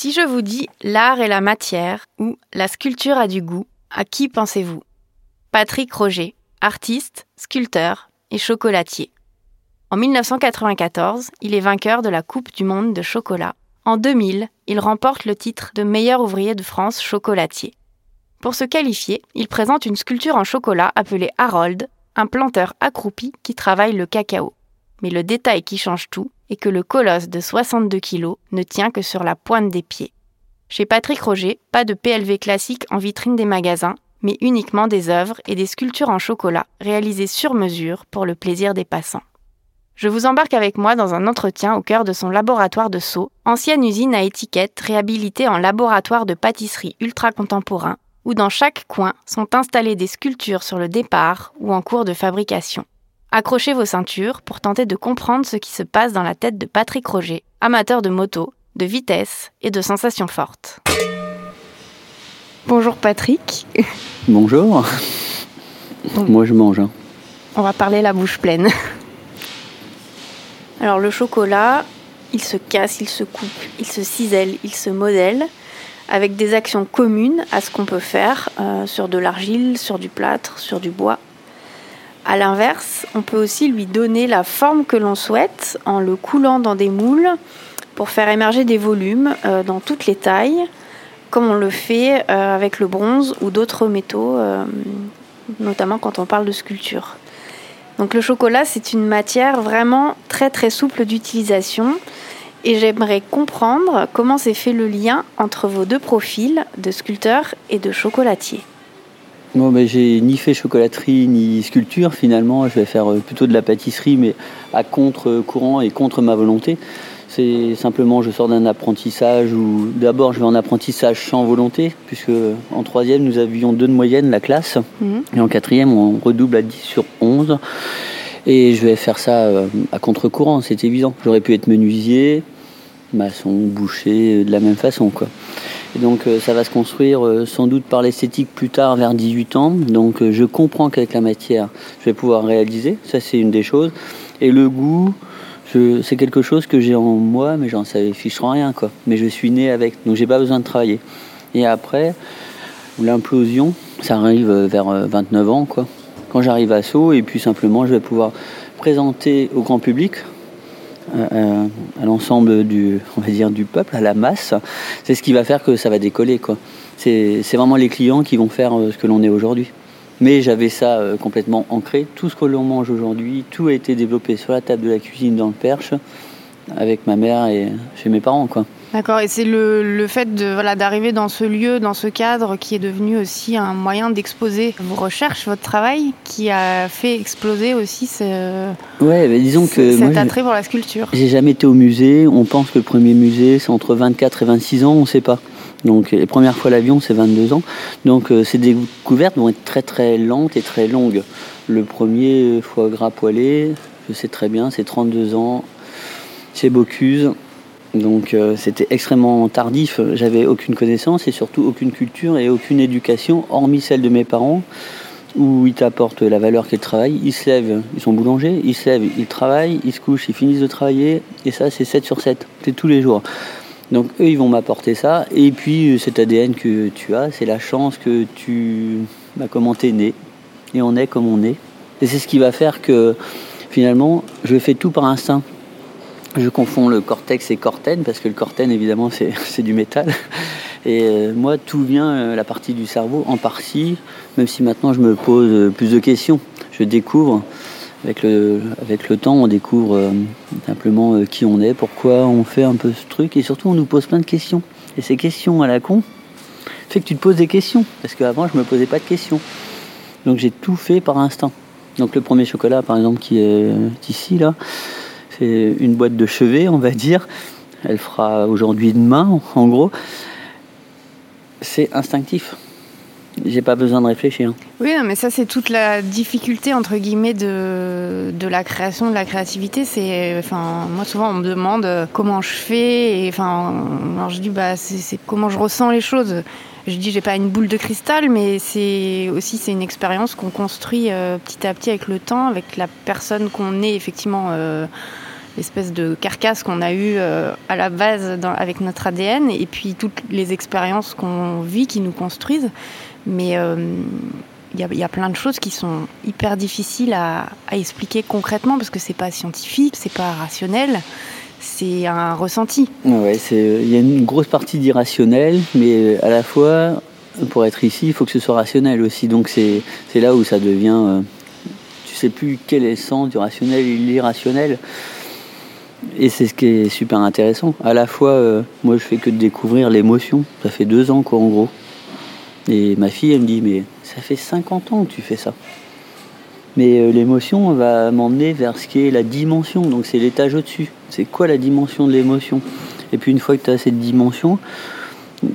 Si je vous dis l'art et la matière ou la sculpture a du goût, à qui pensez-vous? Patrick Roger, artiste, sculpteur et chocolatier. En 1994, il est vainqueur de la Coupe du monde de chocolat. En 2000, il remporte le titre de meilleur ouvrier de France chocolatier. Pour se qualifier, il présente une sculpture en chocolat appelée Harold, un planteur accroupi qui travaille le cacao. Mais le détail qui change tout est que le colosse de 62 kg ne tient que sur la pointe des pieds. Chez Patrick Roger, pas de PLV classique en vitrine des magasins, mais uniquement des œuvres et des sculptures en chocolat réalisées sur mesure pour le plaisir des passants. Je vous embarque avec moi dans un entretien au cœur de son laboratoire de Sceaux, ancienne usine à étiquettes réhabilitée en laboratoire de pâtisserie ultra contemporain, où dans chaque coin sont installées des sculptures sur le départ ou en cours de fabrication. Accrochez vos ceintures pour tenter de comprendre ce qui se passe dans la tête de Patrick Roger, amateur de moto, de vitesse et de sensations fortes. Bonjour Patrick. Bonjour. Moi je mange. Hein. On va parler la bouche pleine. Alors le chocolat, il se casse, il se coupe, il se cisèle, il se modèle avec des actions communes à ce qu'on peut faire euh, sur de l'argile, sur du plâtre, sur du bois a l'inverse, on peut aussi lui donner la forme que l'on souhaite en le coulant dans des moules pour faire émerger des volumes euh, dans toutes les tailles, comme on le fait euh, avec le bronze ou d'autres métaux, euh, notamment quand on parle de sculpture. Donc le chocolat, c'est une matière vraiment très très souple d'utilisation et j'aimerais comprendre comment s'est fait le lien entre vos deux profils de sculpteur et de chocolatier. Bon, ben, j'ai ni fait chocolaterie ni sculpture finalement. Je vais faire euh, plutôt de la pâtisserie, mais à contre-courant et contre ma volonté. C'est simplement, je sors d'un apprentissage où d'abord je vais en apprentissage sans volonté, puisque en troisième nous avions deux de moyenne la classe, mhm. et en quatrième on redouble à 10 sur 11. Et je vais faire ça euh, à contre-courant, c'est évident. J'aurais pu être menuisier, maçon, boucher, de la même façon quoi. Donc euh, ça va se construire euh, sans doute par l'esthétique plus tard, vers 18 ans. Donc euh, je comprends qu'avec la matière, je vais pouvoir réaliser. Ça c'est une des choses. Et le goût, c'est quelque chose que j'ai en moi, mais j'en savais fichera rien. Mais je suis né avec, donc j'ai pas besoin de travailler. Et après, l'implosion, ça arrive vers 29 ans. Quand j'arrive à Sceaux, et puis simplement je vais pouvoir présenter au grand public à, l'ensemble du, on va dire, du peuple, à la masse, c'est ce qui va faire que ça va décoller. Quoi. C'est, vraiment les clients qui vont faire euh, ce que l'on est aujourd'hui. Mais j'avais ça euh, complètement ancré. Tout ce que l'on mange aujourd'hui, tout a été développé sur la table de la cuisine dans le Perche, avec ma mère et chez mes parents. Quoi. D'accord, et c'est le, fait de voilà d'arriver dans ce lieu, dans ce cadre, qui est devenu aussi un moyen d'exposer vos recherches, votre travail, qui a fait exploser aussi ce, ouais, disons que cet attrait pour la sculpture. J'ai jamais été au musée. On pense que le premier musée c'est entre 24 et 26 ans, on ne sait pas. Donc les premières fois l'avion c'est 22 ans. Donc euh, ces découvertes vont être très très lentes et très longues. Le premier foie gras poêlé, je sais très bien, c'est 32 ans chez Bocuse. Donc euh, c'était extrêmement tardif, j'avais aucune connaissance et surtout aucune culture et aucune éducation, hormis celle de mes parents, où ils t'apportent la valeur qu'ils travaillent. Ils se lèvent, ils sont boulangers, ils se lèvent, ils travaillent, ils se couchent, ils finissent de travailler, et ça c'est 7 sur 7, c'est tous les jours. Donc eux ils vont m'apporter ça, et puis euh, cet ADN que tu as, c'est la chance que tu, bah, comment t'es né, et on est comme on est. Et c'est ce qui va faire que finalement je fais tout par instinct. Je confonds le cortex et cortène parce que le cortène évidemment c'est du métal. Et moi, tout vient, la partie du cerveau, en partie, même si maintenant je me pose plus de questions. Je découvre. Avec le, avec le temps, on découvre simplement qui on est, pourquoi on fait un peu ce truc, et surtout on nous pose plein de questions. Et ces questions à la con fait que tu te poses des questions, parce qu'avant je me posais pas de questions. Donc j'ai tout fait par instinct. Donc le premier chocolat, par exemple, qui est ici, là, c'est une boîte de chevet, on va dire. Elle fera aujourd'hui demain, en gros. C'est instinctif. J'ai pas besoin de réfléchir. Oui, mais ça, c'est toute la difficulté, entre guillemets, de, de la création, de la créativité. C'est, enfin, moi, souvent, on me demande comment je fais. Enfin, alors je dis, bah, c'est comment je ressens les choses je dis j'ai pas une boule de cristal, mais c'est aussi c'est une expérience qu'on construit euh, petit à petit avec le temps, avec la personne qu'on est effectivement. Euh, l'espèce de carcasse qu'on a eue euh, à la base avec notre ADN et puis toutes les expériences qu'on vit qui nous construisent. Mais il y, a plein de choses qui sont hyper difficiles à, expliquer concrètement parce que c'est pas scientifique, c'est pas rationnel c'est un ressenti. Ouais, il y a une grosse partie d'irrationnel, mais à la fois, pour être ici, il faut que ce soit rationnel aussi. Donc c'est là où ça devient. Euh, tu sais plus quel est le sens du rationnel et l'irrationnel. Et c'est ce qui est super intéressant. À la fois, euh, moi je fais que de découvrir l'émotion. Ça fait deux ans quoi en gros. Et ma fille elle me dit mais ça fait 50 ans que tu fais ça. Mais euh, l'émotion va m'emmener vers ce qui est la dimension, donc c'est l'étage au-dessus. C'est quoi la dimension de l'émotion? Et puis une fois que tu as cette dimension,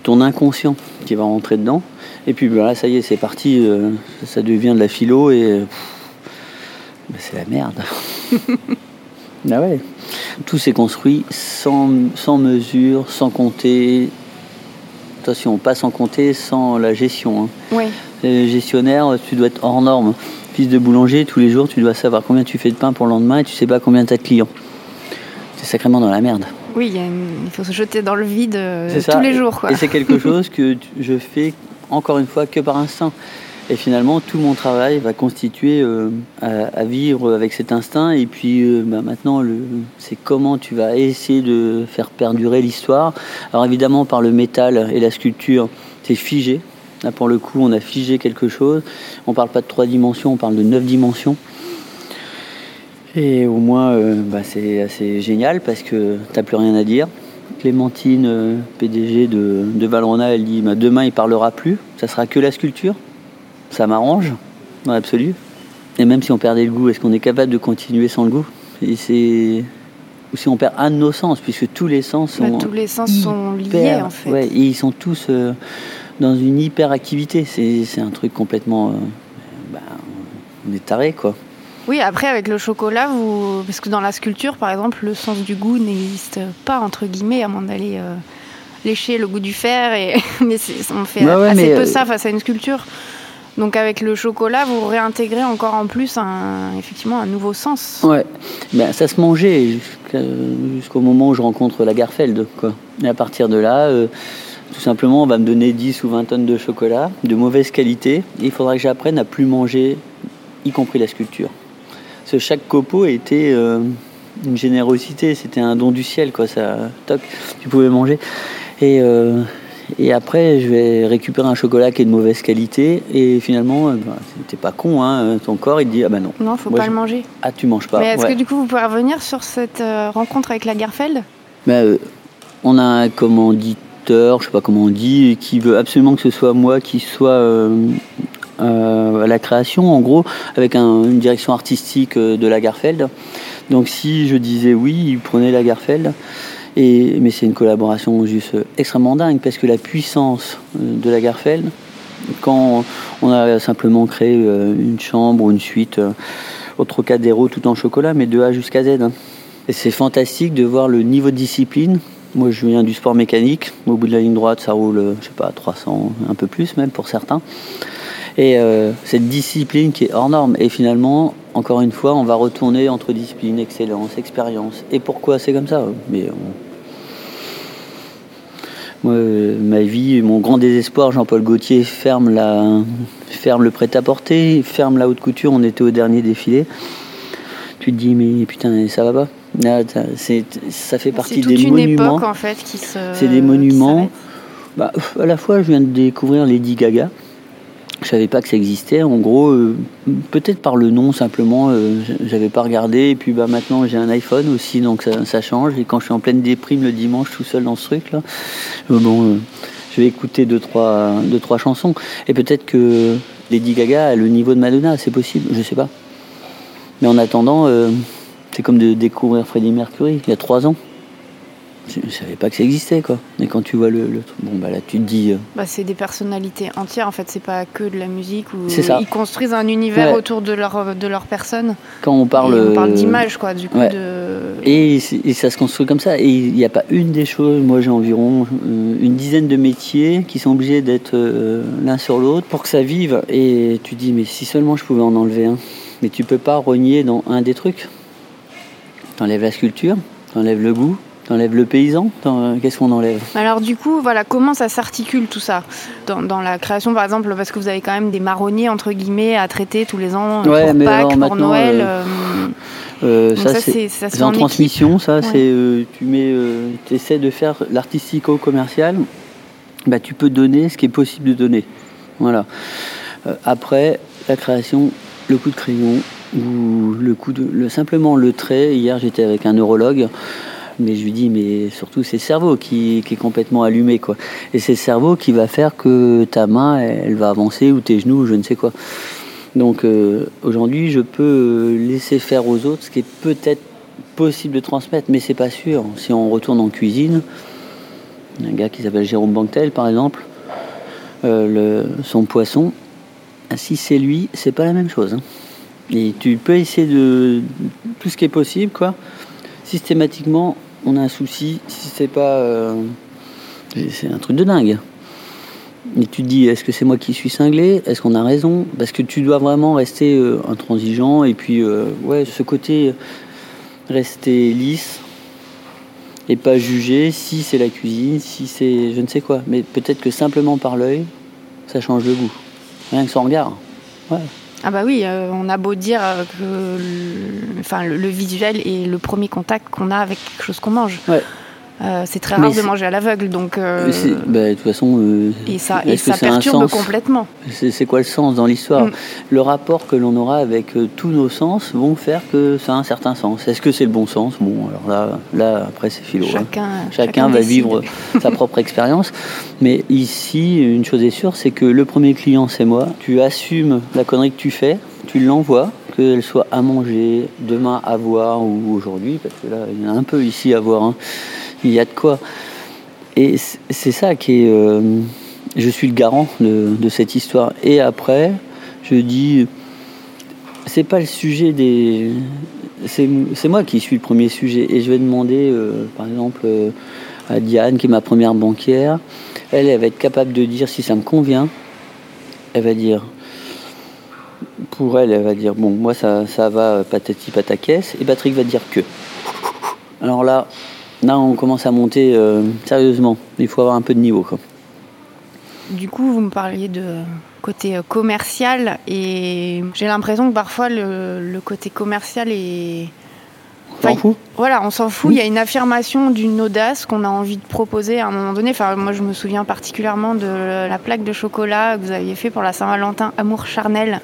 ton inconscient qui va rentrer dedans, et puis voilà, ça y est, c'est parti, euh, ça devient de la philo et bah, c'est la merde. ah ouais. Tout s'est construit sans, sans mesure, sans compter. Attention, pas sans compter, sans la gestion. Hein. Oui. gestionnaire, tu dois être hors norme fils de boulanger, tous les jours, tu dois savoir combien tu fais de pain pour le lendemain et tu sais pas combien tu as de clients. C'est sacrément dans la merde. Oui, il, faut se jeter dans le vide euh, tous les jours. Et c'est quelque chose que je fais encore une fois que par instinct. Et finalement, tout mon travail va constituer euh, à, vivre avec cet instinct. Et puis euh, bah, maintenant, c'est comment tu vas essayer de faire perdurer l'histoire. Alors évidemment, par le métal et la sculpture, c'est figé. Là, pour le coup, on a figé quelque chose. On parle pas de trois dimensions, on parle de neuf dimensions. Et au moins, euh, bah, c'est assez génial parce que tu n'as plus rien à dire. Clémentine, PDG de, de, Valrona, elle dit bah, demain il parlera plus, ça sera que la sculpture. Ça m'arrange, dans l'absolu. Et même si on perdait le goût, est-ce qu'on est capable de continuer sans le goût? Et c'est ou si on perd un de nos sens, puisque tous les sens bah, sont. tous les sens sont liés en fait. Ouais, et ils sont tous. Euh, dans une hyperactivité. C'est un truc complètement. Euh, bah, on est taré, quoi. Oui, après, avec le chocolat, vous... parce que dans la sculpture, par exemple, le sens du goût n'existe pas, entre guillemets, à moins d'aller euh, lécher le goût du fer. Et... mais on fait assez peu ça face à une sculpture. Donc avec le chocolat, vous réintégrez encore en plus un, effectivement un nouveau sens. Ouais, ben, ça se mangeait jusqu'au moment où je rencontre la Garfeld. Quoi. Et à partir de là, tout simplement, on va me donner 10 ou 20 tonnes de chocolat de mauvaise qualité et il faudra que j'apprenne à plus manger, y compris la sculpture. Parce que chaque copeau était euh, une générosité, c'était un don du ciel, quoi. Ça, toc, tu pouvais manger. Et, euh, et après, je vais récupérer un chocolat qui est de mauvaise qualité et finalement, euh, bah, t'es pas con, hein, ton corps il te dit ah bah non. Non, faut pas le manger. Ah, tu manges pas. Mais est-ce que du coup vous pouvez revenir sur cette rencontre avec la Garfeld? Bah, On a comment dit je sais pas comment on dit, qui veut absolument que ce soit moi qui soit euh, euh, à la création, en gros, avec une direction artistique euh, de Lagerfeld. Donc si je disais oui, il prenait Lagerfeld. Et, mais c'est une collaboration juste extrêmement dingue parce que la puissance de Lagerfeld, quand on a simplement créé une chambre ou une suite au Trocadéro tout en chocolat, mais de A jusqu'à Z. Hein. Et c'est fantastique de voir le niveau de discipline moi, je viens du sport mécanique. Au bout de la ligne droite, ça roule, je sais pas, 300, un peu plus même pour certains. Et euh, cette discipline qui est hors norme. Et finalement, encore une fois, on va retourner entre discipline, excellence, expérience. Et pourquoi c'est comme ça? Mais moi, ma vie, mon grand désespoir, Jean-Paul Gaultier ferme, la... ferme le prêt-à-porter, ferme la haute couture. On était au dernier défilé. Tu te dis, mais putain, ça va pas? Ah, ça fait partie des monuments. en fait C'est des monuments bah, À la fois, je viens de découvrir Lady Gaga. Je savais pas que ça existait. En gros, euh, peut-être par le nom simplement, euh, j'avais pas regardé. Et puis bah, maintenant, j'ai un iPhone aussi, donc ça, change. Et quand je suis en pleine déprime le dimanche tout seul dans ce truc-là, euh, bon, je vais écouter deux trois, deux, trois chansons. Et peut-être que Lady Gaga a le niveau de Madonna, c'est possible, je sais pas. Mais en attendant, c'est comme de découvrir Freddie Mercury il y a trois ans je ne savais pas que ça existait quoi. Mais quand tu vois le, truc, bon bah là tu te dis. Euh, bah, c'est des personnalités entières en fait, c'est pas que de la musique ou ça. ils construisent un univers autour de leur de leur personne. Quand on parle. on parle d'image quoi, du coup de. Et, ça se construit comme ça. Et il n'y a pas une des choses. Moi j'ai environ euh, une dizaine de métiers qui sont obligés d'être euh, l'un sur l'autre pour que ça vive. Et tu dis mais si seulement je pouvais en enlever un. Mais tu peux pas rogner dans un des trucs. T'enlèves la sculpture, t'enlèves le goût, T'enlèves le paysan euh, Qu'est-ce qu'on enlève? Alors du coup, voilà, comment ça s'articule tout ça? Dans, la création, par exemple, parce que vous avez quand même des marronniers entre guillemets à traiter tous les ans ouais, pour mais Pâques, pour Noël. Euh, euh, ça, c'est en, transmission. Ça, c'est tu mets, essaies de faire l'artistico-commercial. Bah, tu peux donner ce qui est possible de donner. Voilà. après, la création, le coup de crayon ou le coup de, le, simplement le trait. Hier, j'étais avec un neurologue. Mais je lui dis, mais surtout c'est le cerveau qui, est complètement allumé. Quoi. Et c'est le cerveau qui va faire que ta main, elle, va avancer, ou tes genoux, ou je ne sais quoi. Donc euh, aujourd'hui, je peux laisser faire aux autres ce qui est peut-être possible de transmettre, mais c'est pas sûr. Si on retourne en cuisine, un gars qui s'appelle Jérôme Banquetel, par exemple, euh, son poisson, ah, si c'est lui, c'est pas la même chose. Hein. Et tu peux essayer de tout ce qui est possible, quoi systématiquement, on a un souci si c'est pas. Euh, c'est un truc de dingue. Et tu te dis, est-ce que c'est moi qui suis cinglé? Est-ce qu'on a raison? Parce que tu dois vraiment rester euh, intransigeant et puis, euh, ouais, ce côté, rester lisse et pas juger si c'est la cuisine, si c'est je ne sais quoi. Mais peut-être que simplement par l'œil, ça change le goût. Rien que son regard. Ah bah oui, euh, on a beau dire que le, enfin, le, visuel est le premier contact qu'on a avec quelque chose qu'on mange. Euh, c'est très rare de manger à l'aveugle, donc. Euh, bah, de toute façon. et ça, et ça perturbe complètement. C'est quoi le sens dans l'histoire mm. Le rapport que l'on aura avec tous nos sens vont faire que ça a un certain sens. Est-ce que c'est le bon sens? Bon, alors là, là après c'est philo. Hein. Chacun, chacun, va vivre sa propre expérience. Mais ici, une chose est sûre, c'est que le premier client, c'est moi. Tu assumes la connerie que tu fais, tu l'envoies, qu'elle soit à manger, demain à voir ou aujourd'hui, parce que là, il y en a un peu ici à voir. Hein il y a de quoi. Et c'est ça qui est. Euh, je suis le garant de, cette histoire. Et après, je dis, c'est pas le sujet des. C'est moi qui suis le premier sujet. Et je vais demander, euh, par exemple, euh, à Diane, qui est ma première banquière, elle, elle va être capable de dire si ça me convient. Elle va dire. Pour elle, elle va dire bon, moi ça, ça va patati pataquès. Et Patrick va dire que. Alors là, Là, on commence à monter euh, sérieusement. Il faut avoir un peu de niveau. Du coup, vous me parliez de côté euh, commercial et j'ai l'impression que parfois le, côté commercial est. On s'en fout Voilà, on s'en fout. Il y a une affirmation d'une audace qu'on a envie de proposer à un moment donné. Enfin, moi, je me souviens particulièrement de la plaque de chocolat que vous aviez fait pour la Saint-Valentin Amour charnel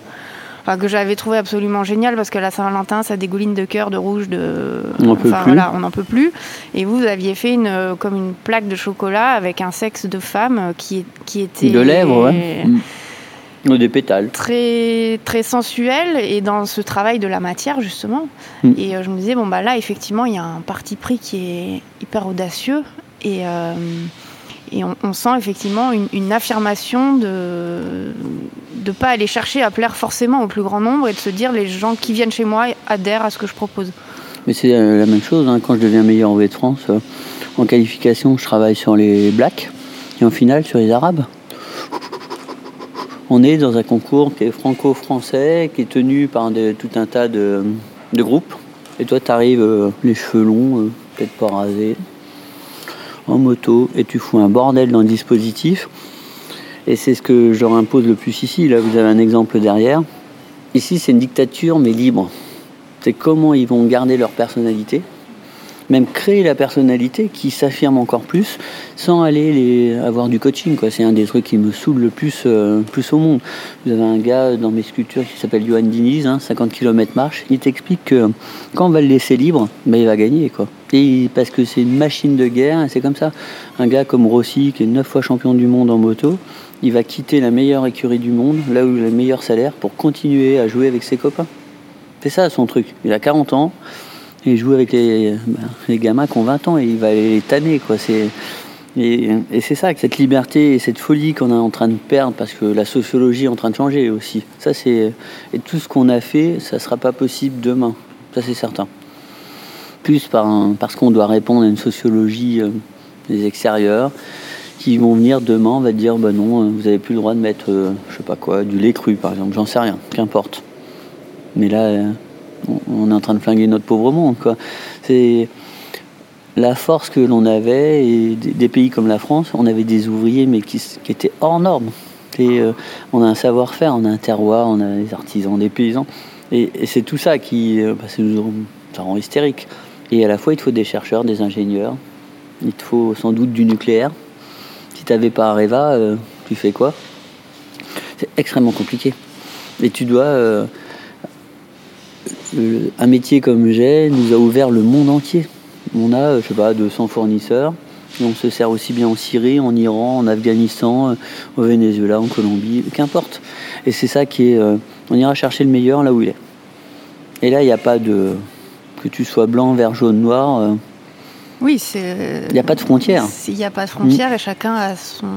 que j'avais trouvé absolument génial parce que la Saint-Valentin, ça dégouline de cœur, de rouge, de. On plus. Voilà, on n'en peut plus. Et vous, aviez fait une, comme une plaque de chocolat avec un sexe de femme qui, qui était. De lèvres, ouais. Ou des pétales. Très, très sensuel et dans ce travail de la matière, justement. Mm. Et euh, je me disais, bon, bah là, effectivement, il y a un parti pris qui est hyper audacieux. Et. Euh, et on, sent effectivement une, affirmation de ne pas aller chercher à plaire forcément au plus grand nombre et de se dire les gens qui viennent chez moi adhèrent à ce que je propose. Mais c'est euh, la même chose, hein. quand je deviens meilleur en V de France, euh, en qualification, je travaille sur les blacks et en finale sur les arabes. On est dans un concours qui est franco-français, qui est tenu par tout un tas de, groupes. Et toi, tu arrives euh, les cheveux longs, peut-être pas rasés, en moto et tu fous un bordel dans le dispositif. Et c'est ce que je leur impose le plus ici. Là, vous avez un exemple derrière. Ici, c'est une dictature, mais libre. C'est comment ils vont garder leur personnalité. Même créer la personnalité qui s'affirme encore plus sans aller avoir du coaching. Quoi. C'est un des trucs qui me saoule le plus, euh, plus au monde. Vous avez un gars dans mes sculptures qui s'appelle Johan Diniz, 50 km marche. Il t'explique que quand on va le laisser libre, ben, il va gagner. Et parce que c'est une machine de guerre, c'est comme ça. Un gars comme Rossi, qui est 9 fois champion du monde en moto, il va quitter la meilleure écurie du monde, là où il a le meilleur salaire, pour continuer à jouer avec ses copains. C'est ça son truc. Il a 40 ans, il joue avec les, gamins qui ont 20 ans, et il va les tanner. Quoi. C'est, et, c'est ça, cette liberté et cette folie qu'on est en train de perdre, parce que la sociologie est en train de changer aussi. Ça, c'est, et tout ce qu'on a fait, ça ne sera pas possible demain. Ça, c'est certain. Plus par parce qu'on doit répondre à une sociologie euh, des extérieurs qui vont venir demain, on va dire bah non, euh, vous n'avez plus le droit de mettre, euh, je sais pas quoi, du lait cru par exemple, j'en sais rien, qu'importe. Mais là, on est en train de flinguer notre pauvre monde. C'est la force que l'on avait, et des pays comme la France, on avait des ouvriers, mais qui, étaient hors normes. Et, on a un savoir-faire, on a un terroir, on a des artisans, des paysans. Et, c'est tout ça qui bah, ça rend hystérique. Et à la fois, il te faut des chercheurs, des ingénieurs, il te faut sans doute du nucléaire, t'avais pas Areva, euh, tu fais quoi? C'est extrêmement compliqué. Et tu dois. Euh, un métier comme j'ai nous a ouvert le monde entier. On a, je sais pas, 200 fournisseurs. Et on se sert aussi bien en Syrie, en Iran, en Afghanistan, au Venezuela, en Colombie, qu'importe. Et c'est ça qui est. Euh, on ira chercher le meilleur là où il est. Et là, il n'y a pas de. Que tu sois blanc, vert, jaune, noir. Oui, c'est. Il n'y a pas de frontière. Il n'y a pas de frontière et chacun a son,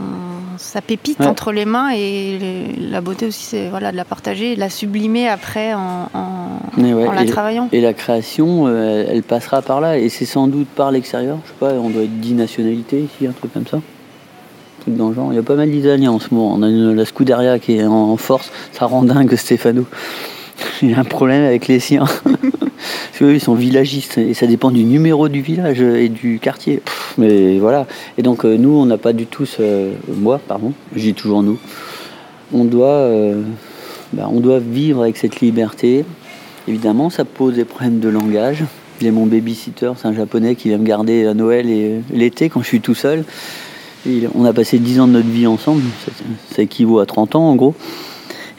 sa pépite entre les mains et la beauté aussi, c'est voilà, de la partager et de la sublimer après en, en, la travaillant. Et la création, euh, elle passera par là et c'est sans doute par l'extérieur. Je sais pas, on doit être 10 nationalités ici, un truc comme ça. Un truc dans le genre. Il y a pas mal d'Italiens en ce moment. On a la Scuderia qui est en, force. Ça rend dingue Stefano. Il a un problème avec les siens. Parce qu'eux, ils sont villagistes et ça dépend du numéro du village et du quartier. mais voilà. Et donc, euh, nous, on n'a pas du tout ce. Moi, pardon, dis toujours nous. On doit, euh, bah, on doit vivre avec cette liberté. Évidemment, ça pose des problèmes de langage. J'ai mon babysitter, c'est un japonais qui vient me garder à Noël et l'été quand je suis tout seul. on a passé 10 ans de notre vie ensemble, ça, équivaut à 30 ans en gros.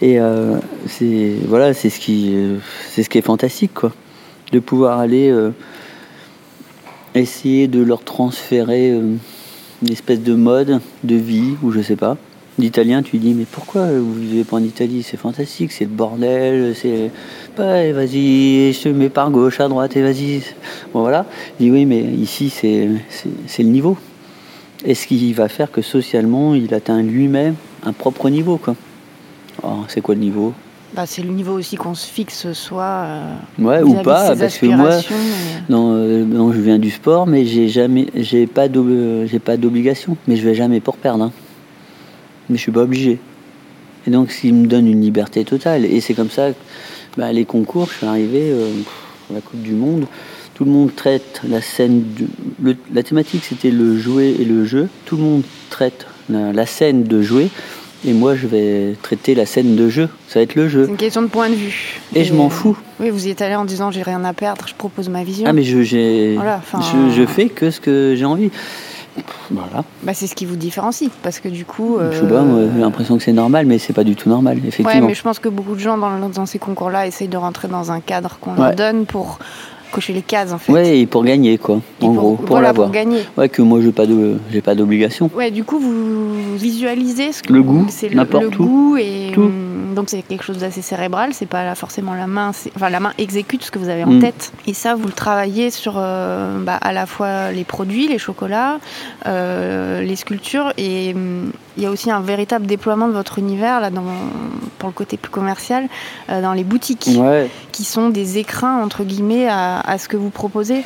Et euh, voilà, c'est ce qui, c'est ce qui est fantastique quoi de pouvoir aller euh, essayer de leur transférer euh, une espèce de mode de vie, ou je sais pas. D'italien, tu dis, mais pourquoi vous vivez pas en Italie? C'est fantastique, c'est le bordel, c'est. Bah, vas-y, je te mets par gauche, à droite, et vas-y. Bon, voilà. Je oui, mais ici, c'est le niveau. Et ce qui va faire que socialement, il atteint lui-même un propre niveau, quoi. c'est quoi le niveau? Bah, c'est le niveau aussi qu'on se fixe soit. Euh, ouais, ou pas, parce que moi, euh, non, je viens du sport, mais j'ai jamais, j'ai pas d'obligation, mais je vais jamais pour perdre. Hein. Mais je suis pas obligé. Et donc, ce qui me donne une liberté totale. Et c'est comme ça, bah, les concours, je suis arrivé euh, à la Coupe du Monde, tout le monde traite la scène, la thématique c'était le jouer et le jeu. Tout le monde traite la scène de jouer et moi, je vais traiter la scène de jeu. Ça va être le jeu. C'est une question de point de vue. Et, je m'en fous. Oui, vous y êtes allé en disant j'ai rien à perdre, je propose ma vision. Ah, mais je, j'ai, je, fais que ce que j'ai envie. Voilà. Bah, c'est ce qui vous différencie, parce que du coup. Je sais pas, euh, j'ai l'impression que c'est normal, mais c'est pas du tout normal, effectivement. Ouais, mais je pense que beaucoup de gens dans, dans ces concours-là essayent de rentrer dans un cadre qu'on leur donne pour cocher les cases en fait. Ouais, et pour gagner quoi, en gros, pour l'avoir. Pour gagner. Ouais, que moi j'ai pas de, j'ai pas d'obligation. Ouais, du coup vous visualisez ce que le goût, c'est le, le goût et hum, donc c'est quelque chose d'assez cérébral. C'est pas forcément la main, enfin la main exécute ce que vous avez en mm. tête. Et ça vous le travaillez sur euh, bah, à la fois les produits, les chocolats, euh, les sculptures et hum, il y a aussi un véritable déploiement de votre univers là dans, pour le côté plus commercial euh, dans les boutiques qui sont des écrins entre guillemets à, à ce que vous proposez.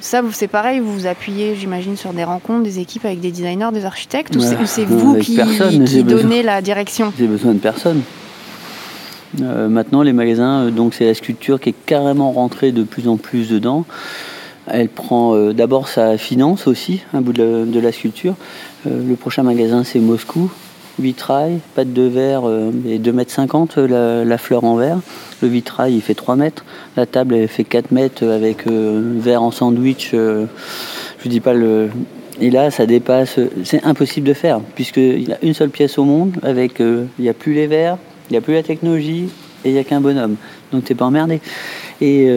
Ça, c'est pareil, vous vous appuyez, j'imagine, sur des rencontres, des équipes avec des designers, des architectes, ou c'est vous qui, qui donnez la direction? J'ai besoin de personne. Euh, maintenant, les magasins, euh, donc c'est la sculpture qui est carrément rentrée de plus en plus dedans. Elle prend euh, d'abord sa finance aussi, un bout de la, sculpture. le prochain magasin, c'est Moscou. Vitrail, pâte de verre et 2,50 m la, fleur en verre. Le vitrail il fait 3 mètres. La table elle fait 4 mètres avec verre en sandwich. je dis pas le. Et là, ça dépasse. C'est impossible de faire, puisqu'il y a une seule pièce au monde avec. il n'y a plus les verres, il n'y a plus la technologie et il n'y a qu'un bonhomme. Donc t'es pas emmerdé. Et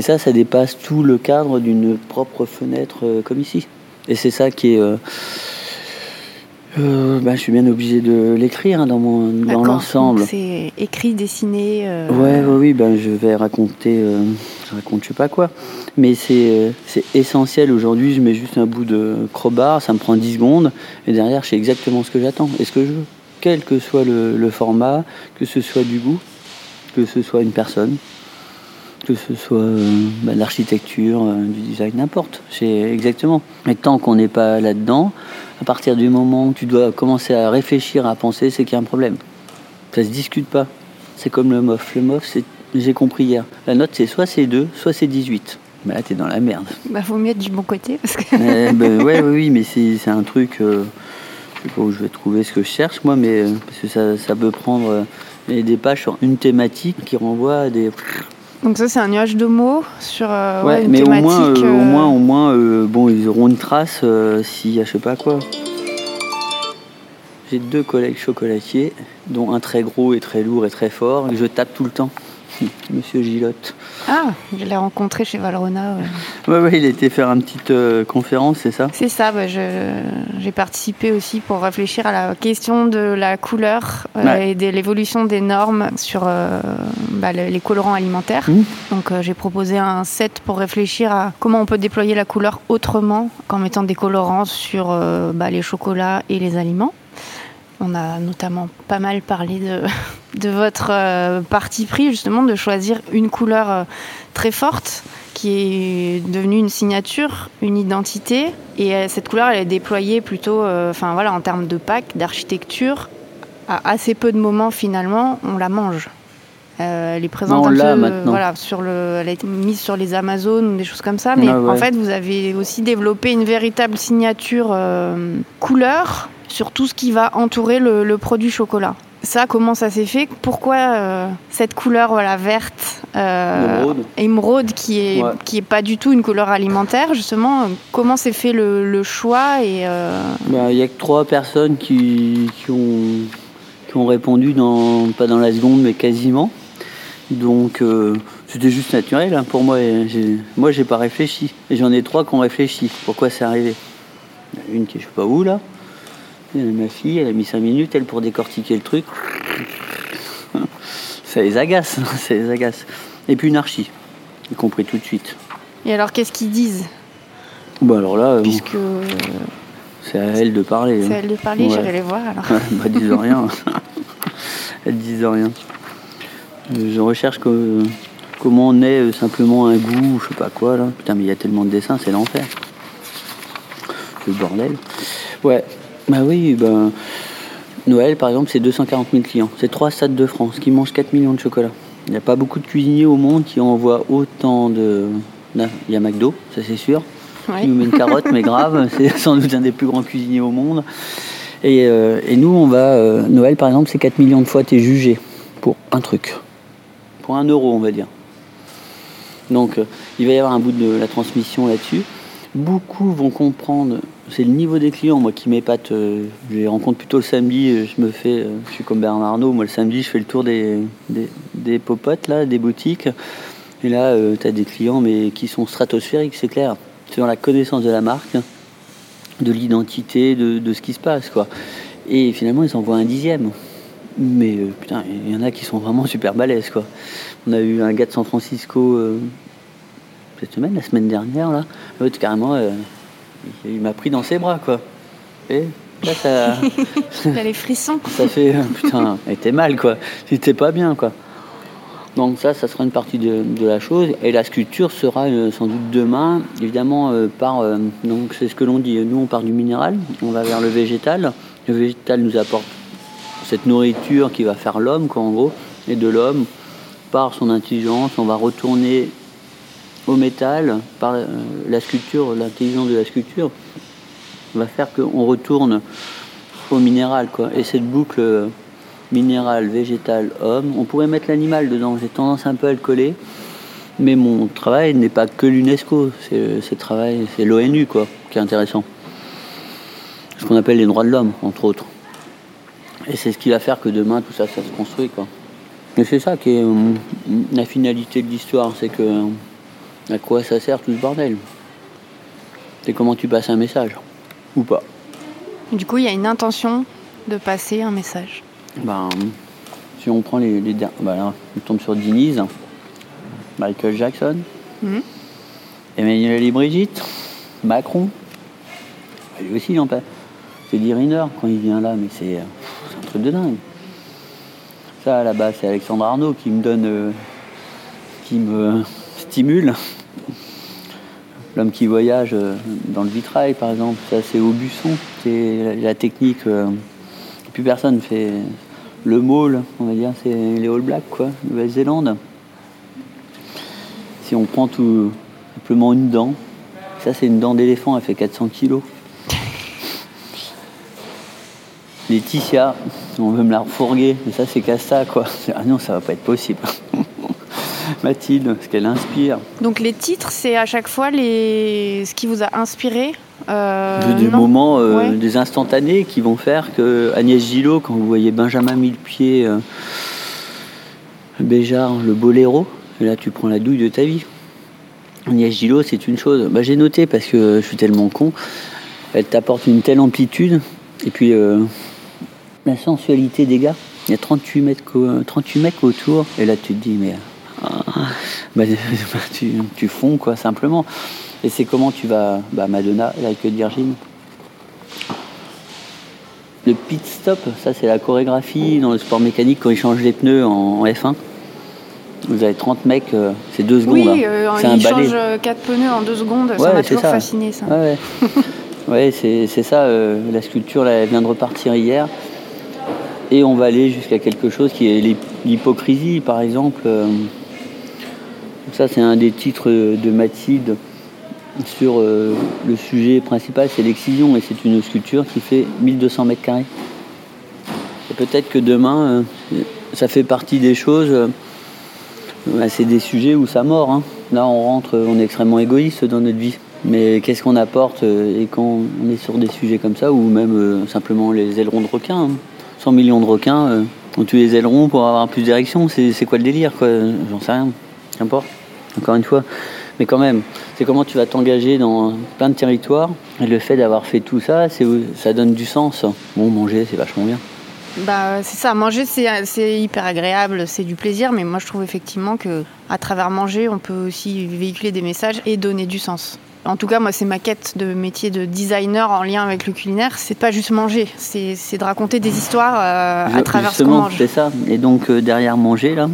ça, ça dépasse tout le cadre d'une propre fenêtre comme ici. Et c'est ça qui est. Euh, euh, bah, je suis bien obligé de l'écrire hein, dans, mon, dans l'ensemble. C'est écrit, dessiné. Euh... Ouais, oui, ben, je vais raconter, euh, je raconte je sais pas quoi. Mais c'est, c'est essentiel aujourd'hui. Je mets juste un bout de crowbar, ça me prend 10 secondes, et derrière, je sais exactement ce que j'attends et ce que je veux. Quel que soit le, le format, que ce soit du goût, que ce soit une personne que ce soit euh, bah, l'architecture, euh, du design, n'importe. C'est exactement. Mais tant qu'on n'est pas là-dedans, à partir du moment où tu dois commencer à réfléchir, à penser, c'est qu'il y a un problème. Ça se discute pas. C'est comme le MOF. Le MOF, c'est, j'ai compris hier. La note, c'est soit c'est 2, soit c'est 18. Mais là, t'es dans la merde. Bah, faut mieux être du bon côté. Parce que... ben, ouais, oui, mais c'est, un truc. Euh, je sais pas où je vais trouver ce que je cherche, moi, mais parce que ça, ça peut prendre des pages sur une thématique qui renvoie à des donc ça c'est un nuage de mots sur euh, ouais, une mais au moins, euh, au euh, moins, au moins, bon, ils auront une trace s'il y a je sais pas quoi. J'ai deux collègues chocolatiers, dont un très gros et très lourd et très fort, que je tape tout le temps. Monsieur Gilotte. Ah, je l'ai rencontré chez Valrona. Oui, ouais, ouais, il était faire une petite euh, conférence, c'est ça? C'est ça, bah, j'ai participé aussi pour réfléchir à la question de la couleur euh, et de l'évolution des normes sur euh, bah, les colorants alimentaires. Mmh. Donc j'ai proposé un set pour réfléchir à comment on peut déployer la couleur autrement qu'en mettant des colorants sur bah, les chocolats et les aliments. On a notamment pas mal parlé de, de votre euh, parti pris, justement, de choisir une couleur euh, très forte qui est devenue une signature, une identité. Et euh, cette couleur, elle est déployée plutôt enfin, voilà, en termes de pack, d'architecture. À assez peu de moments, finalement, on la mange. elle est présente un peu, voilà, sur le, elle est mise sur les Amazones ou des choses comme ça. Mais ah en fait, vous avez aussi développé une véritable signature couleur sur tout ce qui va entourer le, produit chocolat. Ça, comment ça s'est fait? Pourquoi euh, cette couleur voilà, verte, euh, émeraude, qui est, qui est pas du tout une couleur alimentaire, justement Comment s'est fait le, choix et euh, bah, Il n'y a que trois personnes qui, qui, ont, qui ont répondu, dans, pas dans la seconde, mais quasiment. Donc c'était juste naturel hein, pour moi. Moi, j'ai pas réfléchi. Et j'en ai trois qui ont réfléchi. Pourquoi c'est arrivé? Une qui est je sais pas où là. Ma fille, elle a mis 5 minutes, elle, pour décortiquer le truc. ça les agace, ça les agace. Et puis une archi, y compris tout de suite. Et alors, qu'est-ce qu'ils disent? Bah alors là... Puisque... c'est à elle de parler. C'est à elle de parler, j'irai les voir alors. bah, disent rien. Elles disent rien. Je recherche comment on est euh, simplement un goût, je sais pas quoi là. Putain, mais il y a tellement de dessins, c'est l'enfer. Le bordel. Ouais, bah oui, ben, Noël par exemple, c'est 240 000 clients. C'est trois stades de France qui mangent 4 millions de chocolat. Il n'y a pas beaucoup de cuisiniers au monde qui envoient autant de. Il y a McDo, ça c'est sûr. Il nous met une carotte, mais grave, c'est sans doute un des plus grands cuisiniers au monde. Et, euh, nous, on va. Euh, Noël par exemple, c'est 4 millions de fois, tu es jugé pour un truc. Pour un euro, on va dire. Donc, euh, il va y avoir un bout de la transmission là-dessus. Beaucoup vont comprendre c'est le niveau des clients, moi, qui m'épate. Euh, je les rencontre plutôt le samedi. Euh, je me fais, euh, je suis comme Bernard Arnault. Moi, le samedi, je fais le tour des, des, popotes, là, des boutiques. Et là, tu as des clients, mais qui sont stratosphériques, c'est clair. C'est dans la connaissance de la marque, de l'identité, de, ce qui se passe, quoi. Et finalement, ils en voient un dixième. Mais putain, il y en a qui sont vraiment super balèzes, quoi. On a eu un gars de San Francisco cette semaine, la semaine dernière, là. Carrément il m'a pris dans ses bras, quoi. Et là, ça. A les frissons. ça fait. Putain, elle était mal, quoi. C'était pas bien, quoi. Donc, ça, ça sera une partie de, la chose. Et la sculpture sera euh, sans doute demain, évidemment, euh, par. Euh, donc, c'est ce que l'on dit. Nous, on part du minéral, on va vers le végétal. Le végétal nous apporte cette nourriture qui va faire l'homme, quoi, en gros. Et de l'homme, par son intelligence, on va retourner au métal, par la sculpture, l'intelligence de la sculpture, va faire qu'on retourne au minéral, quoi. Et cette boucle euh, minéral, végétal, homme, on pourrait mettre l'animal dedans. J'ai tendance un peu à le coller. Mais mon travail n'est pas que l'UNESCO, c'est travail, c'est l'ONU quoi, qui est intéressant. Ce qu'on appelle les droits de l'homme, entre autres. Et c'est ce qui va faire que demain tout ça, ça se construit quoi. Et c'est ça qui est euh, la finalité de l'histoire, c'est que à quoi ça sert tout ce bordel? C'est comment tu passes un message, ou pas. Du coup, il y a une intention de passer un message. Ben, si on prend les, les ben là, on tombe sur Denise, Michael Jackson, mhm. Emmanuel et Brigitte, Macron. Lui aussi, il en pas. C'est Riner quand il vient là, mais c'est un truc de dingue. Ça, là-bas, c'est Alexandre Arnaud qui me donne, euh, qui me L'homme qui voyage euh, dans le vitrail, par exemple, ça, c'est Aubusson, c'est la, technique. Euh, plus personne fait le môle, on va dire, c'est les All Blacks, quoi, Nouvelle-Zélande. Si on prend tout simplement une dent, ça c'est une dent d'éléphant, elle fait 400 kilos. Laetitia, on veut me la refourguer, mais ça c'est Casta quoi. Ah non, ça va pas être possible. Mathilde, ce qu'elle inspire. Donc les titres, c'est à chaque fois les... ce qui vous a inspiré euh, Des moments, euh, des instantanés qui vont faire que Agnès Gillot, quand vous voyez Benjamin Millepied, euh, Béjart, le boléro, et là, tu prends la douille de ta vie. Agnès Gillot, c'est une chose. Bah, j'ai noté parce que je suis tellement con. Elle t'apporte une telle amplitude. Et puis, euh, la sensualité des gars. Il y a 38, mètres, 38 mecs autour. Et là, tu te dis, mais. Ah, bah, tu, tu, fonds, quoi, simplement. Et c'est comment tu vas. Bah, Madonna, la queue de Virgin? Le pit stop, ça, c'est la chorégraphie dans le sport mécanique quand ils changent les pneus en F1. Vous avez 30 mecs, euh, c'est deux secondes. Oui, euh, c'est un change 4 euh, pneus en deux secondes, ça m'a toujours fasciné ça. Ouais, ouais. c'est ça, la sculpture là, elle vient de repartir hier. Et on va aller jusqu'à quelque chose qui est l'hypocrisie, par exemple. Ça, c'est un des titres de Mathilde sur le sujet principal, c'est l'excision, et c'est une sculpture qui fait 1200 mètres carrés. peut-être que demain, ça fait partie des choses bah, c'est des sujets où ça mord. Hein. Là, on rentre, on est extrêmement égoïste dans notre vie. Mais qu'est-ce qu'on apporte euh, et quand on est sur des sujets comme ça, ou même euh, simplement les ailerons de requins 100 hein. millions de requins, euh, on tue les ailerons pour avoir plus d'érection, c'est quoi le délire quoi? J'en sais rien, qu'importe, encore une fois. Mais quand même, c'est comment tu vas t'engager dans plein de territoires, et le fait d'avoir fait tout ça, ça donne du sens. Bon, manger, c'est vachement bien. Bah, c'est ça, manger c'est hyper agréable, c'est du plaisir, mais moi je trouve effectivement que à travers manger, on peut aussi véhiculer des messages et donner du sens. En tout cas, moi, c'est ma quête de métier de designer en lien avec le culinaire. C'est pas juste manger, c'est de raconter des histoires euh, à travers ce qu'on mange. c'est ça. Et donc, euh, derrière manger, là,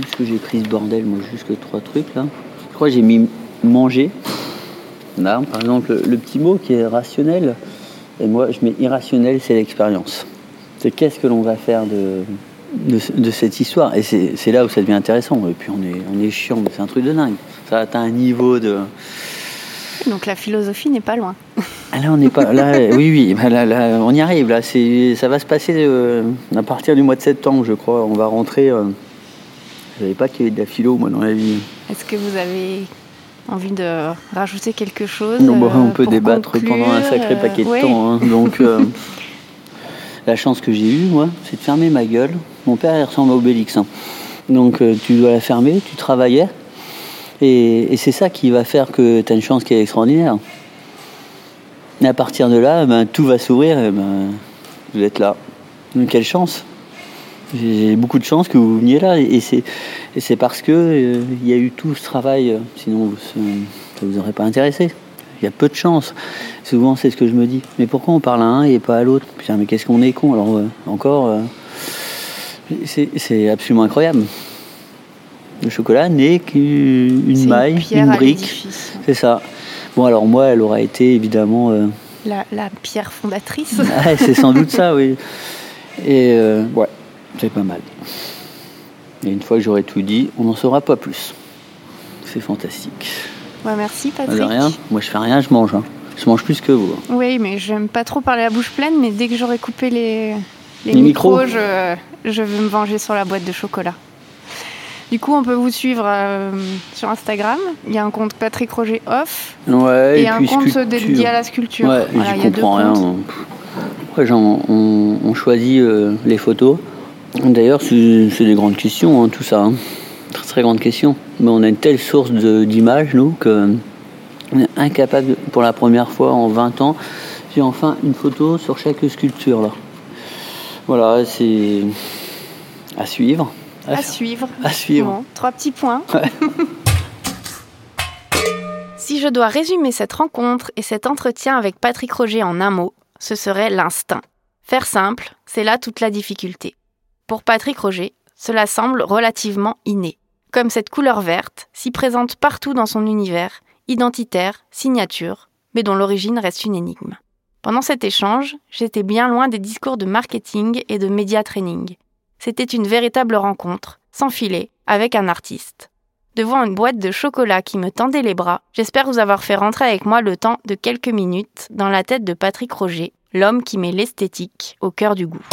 est-ce que j'ai pris ce bordel, moi, juste trois trucs, là? Je crois que j'ai mis manger. Là, par exemple, le petit mot qui est rationnel. Et moi, je mets irrationnel, c'est l'expérience c'est qu'est-ce que l'on va faire de, de, cette histoire? Et c'est là où ça devient intéressant. Et puis on est, on est chiant, mais c'est un truc de dingue. Ça atteint un niveau de. Donc la philosophie n'est pas loin. Ah, là, on n'est pas. Là, oui, oui, bah, là, là, on y arrive. Là, ça va se passer euh, à partir du mois de septembre, je crois. On va rentrer. Euh, je ne savais pas qu'il y avait de la philo, moi, dans la vie. Est-ce que vous avez envie de rajouter quelque chose non, bah, On peut débattre pendant un sacré paquet de temps. Hein. donc. La chance que j'ai eue, moi, c'est de fermer ma gueule. Mon père, il ressemble à Obélix. Hein. Donc euh, tu dois la fermer, tu travaillais. Et, c'est ça qui va faire que tu as une chance qui est extraordinaire. Et à partir de là, ben, tout va s'ouvrir. Ben, vous êtes là. quelle chance J'ai beaucoup de chance que vous veniez là. Et c'est parce que euh, il y a eu tout ce travail. Sinon, ça ne vous aurait pas intéressé. Il y a peu de chance. Souvent, c'est ce que je me dis. Mais pourquoi on parle à un et pas à l'autre? Putain, mais qu'est-ce qu'on est con Alors, euh, encore, euh, c'est absolument incroyable. Le chocolat n'est qu'une maille, une, brique. C'est ça. Bon, alors moi, elle aura été évidemment. Euh, la, pierre fondatrice. c'est sans doute ça, oui. Et ouais, pas mal. Et une fois que j'aurai tout dit, on n'en saura pas plus. C'est fantastique. merci Patrick. rien. Moi je fais rien, je mange. Hein. Je mange plus que vous. Oui, mais j'aime pas trop parler à bouche pleine, mais dès que j'aurai coupé les, les, Les micros, micros je, je vais me venger sur la boîte de chocolat. Du coup, on peut vous suivre euh, sur Instagram. Il y a un compte Patrick Roger Off Ouais, et, et, un compte sculpture. dédié à la sculpture. Ouais, Voilà, il y j'y a deux comprends rien. comptes. Après, on, on choisit euh, les photos. D'ailleurs, c'est des grandes questions, hein, tout ça. hein. Très, très grandes questions. Mais on a une telle source d'images, nous, que on est incapable, de- pour la première fois en 20 ans, j'ai enfin une photo sur chaque sculpture. Là. Voilà, c'est à suivre. À suivre. À suivre. Bon, trois petits points. Ouais. si je dois résumer cette rencontre et cet entretien avec Patrick Roger en un mot, ce serait l'instinct. Faire simple, c'est là toute la difficulté. Pour Patrick Roger, cela semble relativement inné. Comme cette couleur verte, si présente partout dans son univers, identitaire, signature, mais dont l'origine reste une énigme. Pendant cet échange, j'étais bien loin des discours de marketing et de média training. C'était une véritable rencontre, sans filet, avec un artiste. Devant une boîte de chocolat qui me tendait les bras, j'espère vous avoir fait rentrer avec moi le temps de quelques minutes dans la tête de Patrick Roger, l'homme qui met l'esthétique au cœur du goût.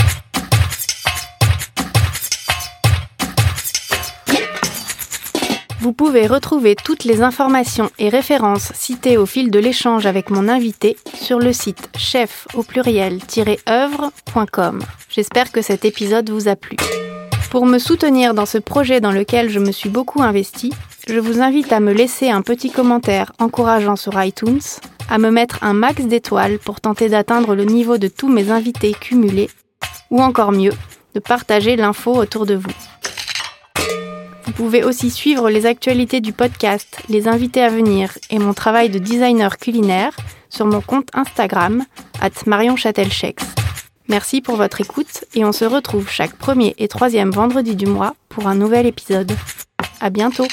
Vous pouvez retrouver toutes les informations et références citées au fil de l'échange avec mon invité sur le site chef au pluriel-œuvre.com. J'espère que cet épisode vous a plu. Pour me soutenir dans ce projet dans lequel je me suis beaucoup investi, je vous invite à me laisser un petit commentaire encourageant sur iTunes, à me mettre un max d'étoiles pour tenter d'atteindre le niveau de tous mes invités cumulés, ou encore mieux, de partager l'info autour de vous. Vous pouvez aussi suivre les actualités du podcast, les invités à venir et mon travail de designer culinaire sur mon compte Instagram, at. Merci pour votre écoute et on se retrouve chaque premier et troisième vendredi du mois pour un nouvel épisode. À bientôt!